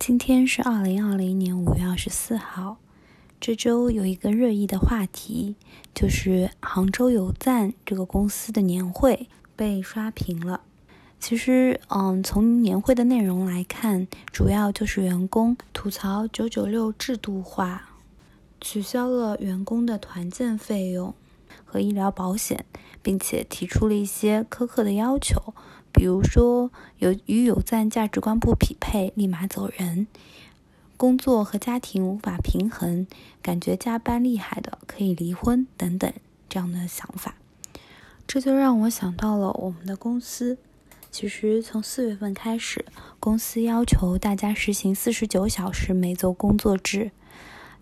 今天是二零二零年五月二十四号。这周有一个热议的话题，就是杭州有赞这个公司的年会被刷屏了。其实，嗯，从年会的内容来看，主要就是员工吐槽九九六制度化，取消了员工的团建费用和医疗保险，并且提出了一些苛刻的要求。比如说，有与有赞价值观不匹配，立马走人；工作和家庭无法平衡，感觉加班厉害的可以离婚等等这样的想法。这就让我想到了我们的公司。其实从四月份开始，公司要求大家实行四十九小时每周工作制，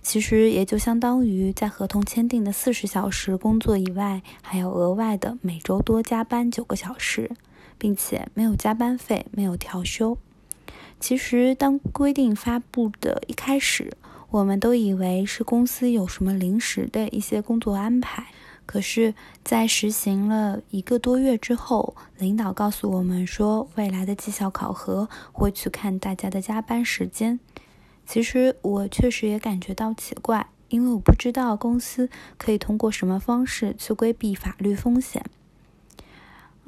其实也就相当于在合同签订的四十小时工作以外，还要额外的每周多加班九个小时。并且没有加班费，没有调休。其实，当规定发布的一开始，我们都以为是公司有什么临时的一些工作安排。可是，在实行了一个多月之后，领导告诉我们说，未来的绩效考核会去看大家的加班时间。其实，我确实也感觉到奇怪，因为我不知道公司可以通过什么方式去规避法律风险。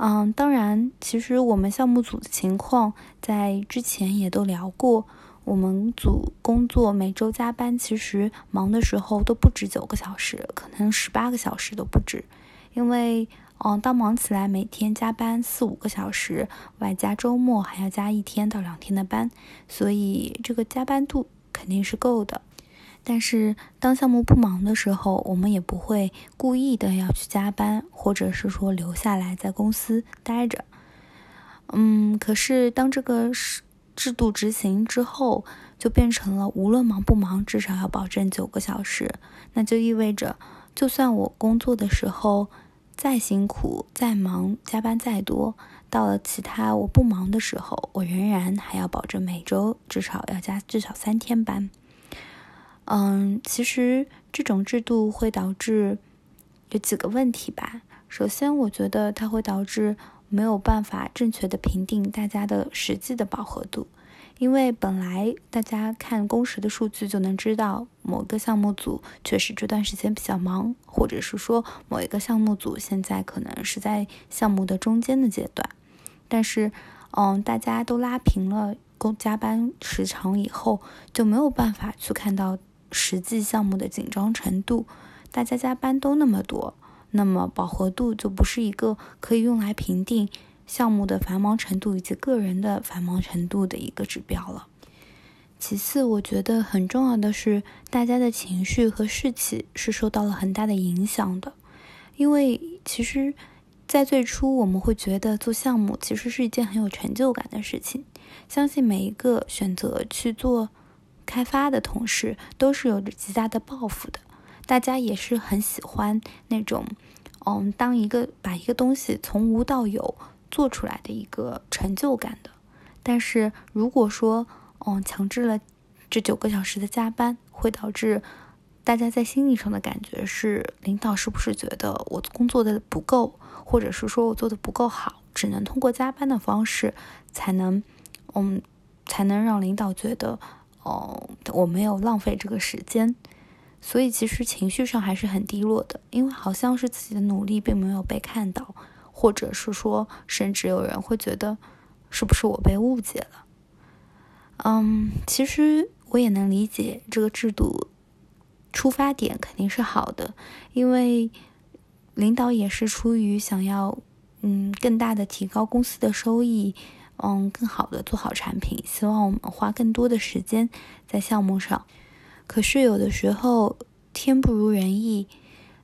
嗯，当然，其实我们项目组的情况在之前也都聊过。我们组工作每周加班，其实忙的时候都不止九个小时，可能十八个小时都不止。因为，嗯，当忙起来，每天加班四五个小时，外加周末还要加一天到两天的班，所以这个加班度肯定是够的。但是，当项目不忙的时候，我们也不会故意的要去加班，或者是说留下来在公司待着。嗯，可是当这个制度执行之后，就变成了无论忙不忙，至少要保证九个小时。那就意味着，就算我工作的时候再辛苦、再忙、加班再多，到了其他我不忙的时候，我仍然还要保证每周至少要加至少三天班。嗯，其实这种制度会导致有几个问题吧。首先，我觉得它会导致没有办法正确的评定大家的实际的饱和度，因为本来大家看工时的数据就能知道某个项目组确实这段时间比较忙，或者是说某一个项目组现在可能是在项目的中间的阶段。但是，嗯，大家都拉平了工加班时长以后，就没有办法去看到。实际项目的紧张程度，大家加班都那么多，那么饱和度就不是一个可以用来评定项目的繁忙程度以及个人的繁忙程度的一个指标了。其次，我觉得很重要的是，大家的情绪和士气是受到了很大的影响的。因为其实，在最初我们会觉得做项目其实是一件很有成就感的事情，相信每一个选择去做。开发的同事都是有着极大的抱负的，大家也是很喜欢那种，嗯，当一个把一个东西从无到有做出来的一个成就感的。但是如果说，嗯，强制了这九个小时的加班，会导致大家在心理上的感觉是，领导是不是觉得我工作的不够，或者是说我做的不够好，只能通过加班的方式才能，嗯，才能让领导觉得。哦，我没有浪费这个时间，所以其实情绪上还是很低落的，因为好像是自己的努力并没有被看到，或者是说，甚至有人会觉得是不是我被误解了。嗯，其实我也能理解这个制度出发点肯定是好的，因为领导也是出于想要嗯更大的提高公司的收益。嗯，更好的做好产品，希望我们花更多的时间在项目上。可是有的时候天不如人意，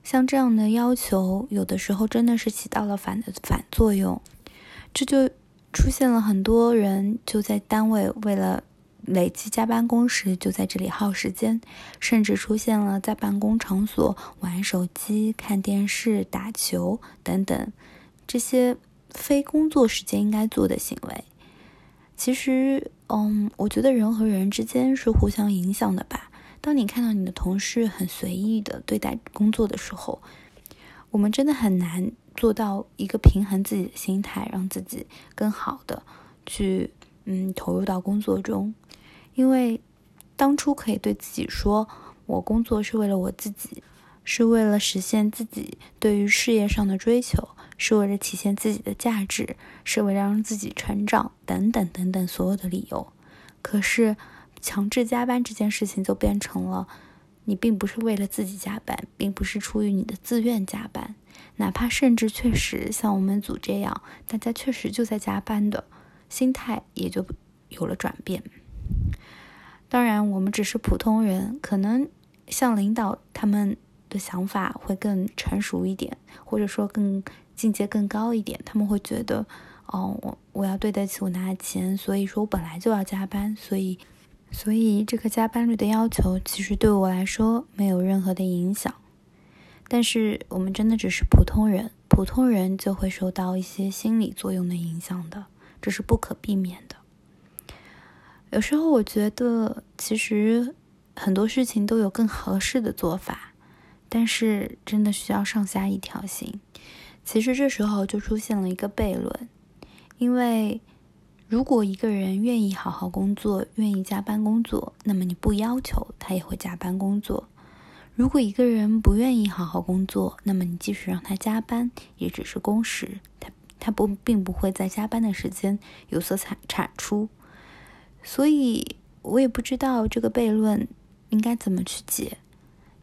像这样的要求，有的时候真的是起到了反的反作用。这就出现了很多人就在单位为了累积加班工时，就在这里耗时间，甚至出现了在办公场所玩手机、看电视、打球等等这些。非工作时间应该做的行为，其实，嗯，我觉得人和人之间是互相影响的吧。当你看到你的同事很随意的对待工作的时候，我们真的很难做到一个平衡自己的心态，让自己更好的去，嗯，投入到工作中。因为当初可以对自己说，我工作是为了我自己，是为了实现自己对于事业上的追求，是为了体现自己的价值，是为了让自己成长，等等等等所有的理由。可是强制加班这件事情就变成了，你并不是为了自己加班，并不是出于你的自愿加班，哪怕甚至确实像我们组这样，大家确实就在加班的，心态也就有了转变。当然，我们只是普通人，可能像领导他们的想法会更成熟一点，或者说更境界更高一点。他们会觉得，哦，我我要对得起我拿的钱，所以说我本来就要加班，所以，所以这个加班率的要求其实对我来说没有任何的影响。但是我们真的只是普通人，普通人就会受到一些心理作用的影响的，这是不可避免的。有时候我觉得，其实很多事情都有更合适的做法，但是真的需要上下一条心。其实这时候就出现了一个悖论，因为如果一个人愿意好好工作，愿意加班工作，那么你不要求他也会加班工作；如果一个人不愿意好好工作，那么你即使让他加班，也只是工时，他他不并不会在加班的时间有所产产出。所以，我也不知道这个悖论应该怎么去解。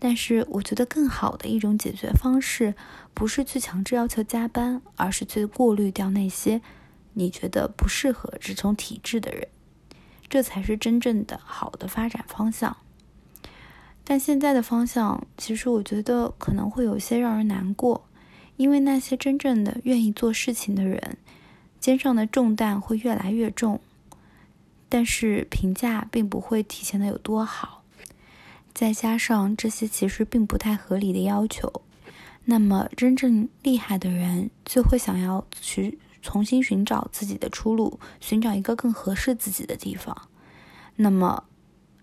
但是，我觉得更好的一种解决方式，不是去强制要求加班，而是去过滤掉那些你觉得不适合这种体制的人，这才是真正的好的发展方向。但现在的方向，其实我觉得可能会有些让人难过，因为那些真正的愿意做事情的人，肩上的重担会越来越重。但是评价并不会体现的有多好，再加上这些其实并不太合理的要求，那么真正厉害的人就会想要去重新寻找自己的出路，寻找一个更合适自己的地方。那么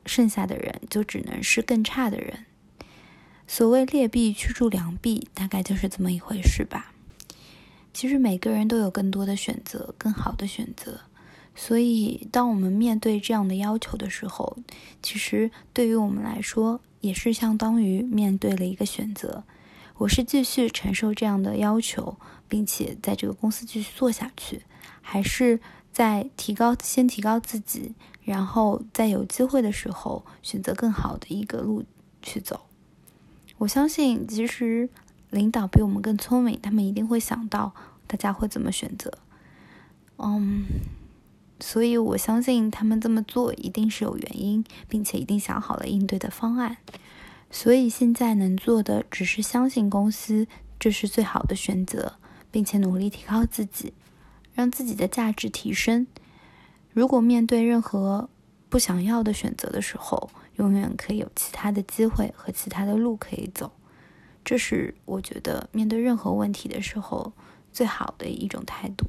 剩下的人就只能是更差的人。所谓劣币驱逐良币，大概就是这么一回事吧。其实每个人都有更多的选择，更好的选择。所以，当我们面对这样的要求的时候，其实对于我们来说，也是相当于面对了一个选择：我是继续承受这样的要求，并且在这个公司继续做下去，还是在提高、先提高自己，然后在有机会的时候选择更好的一个路去走？我相信，其实领导比我们更聪明，他们一定会想到大家会怎么选择。嗯。所以，我相信他们这么做一定是有原因，并且一定想好了应对的方案。所以，现在能做的只是相信公司这是最好的选择，并且努力提高自己，让自己的价值提升。如果面对任何不想要的选择的时候，永远可以有其他的机会和其他的路可以走。这是我觉得面对任何问题的时候最好的一种态度。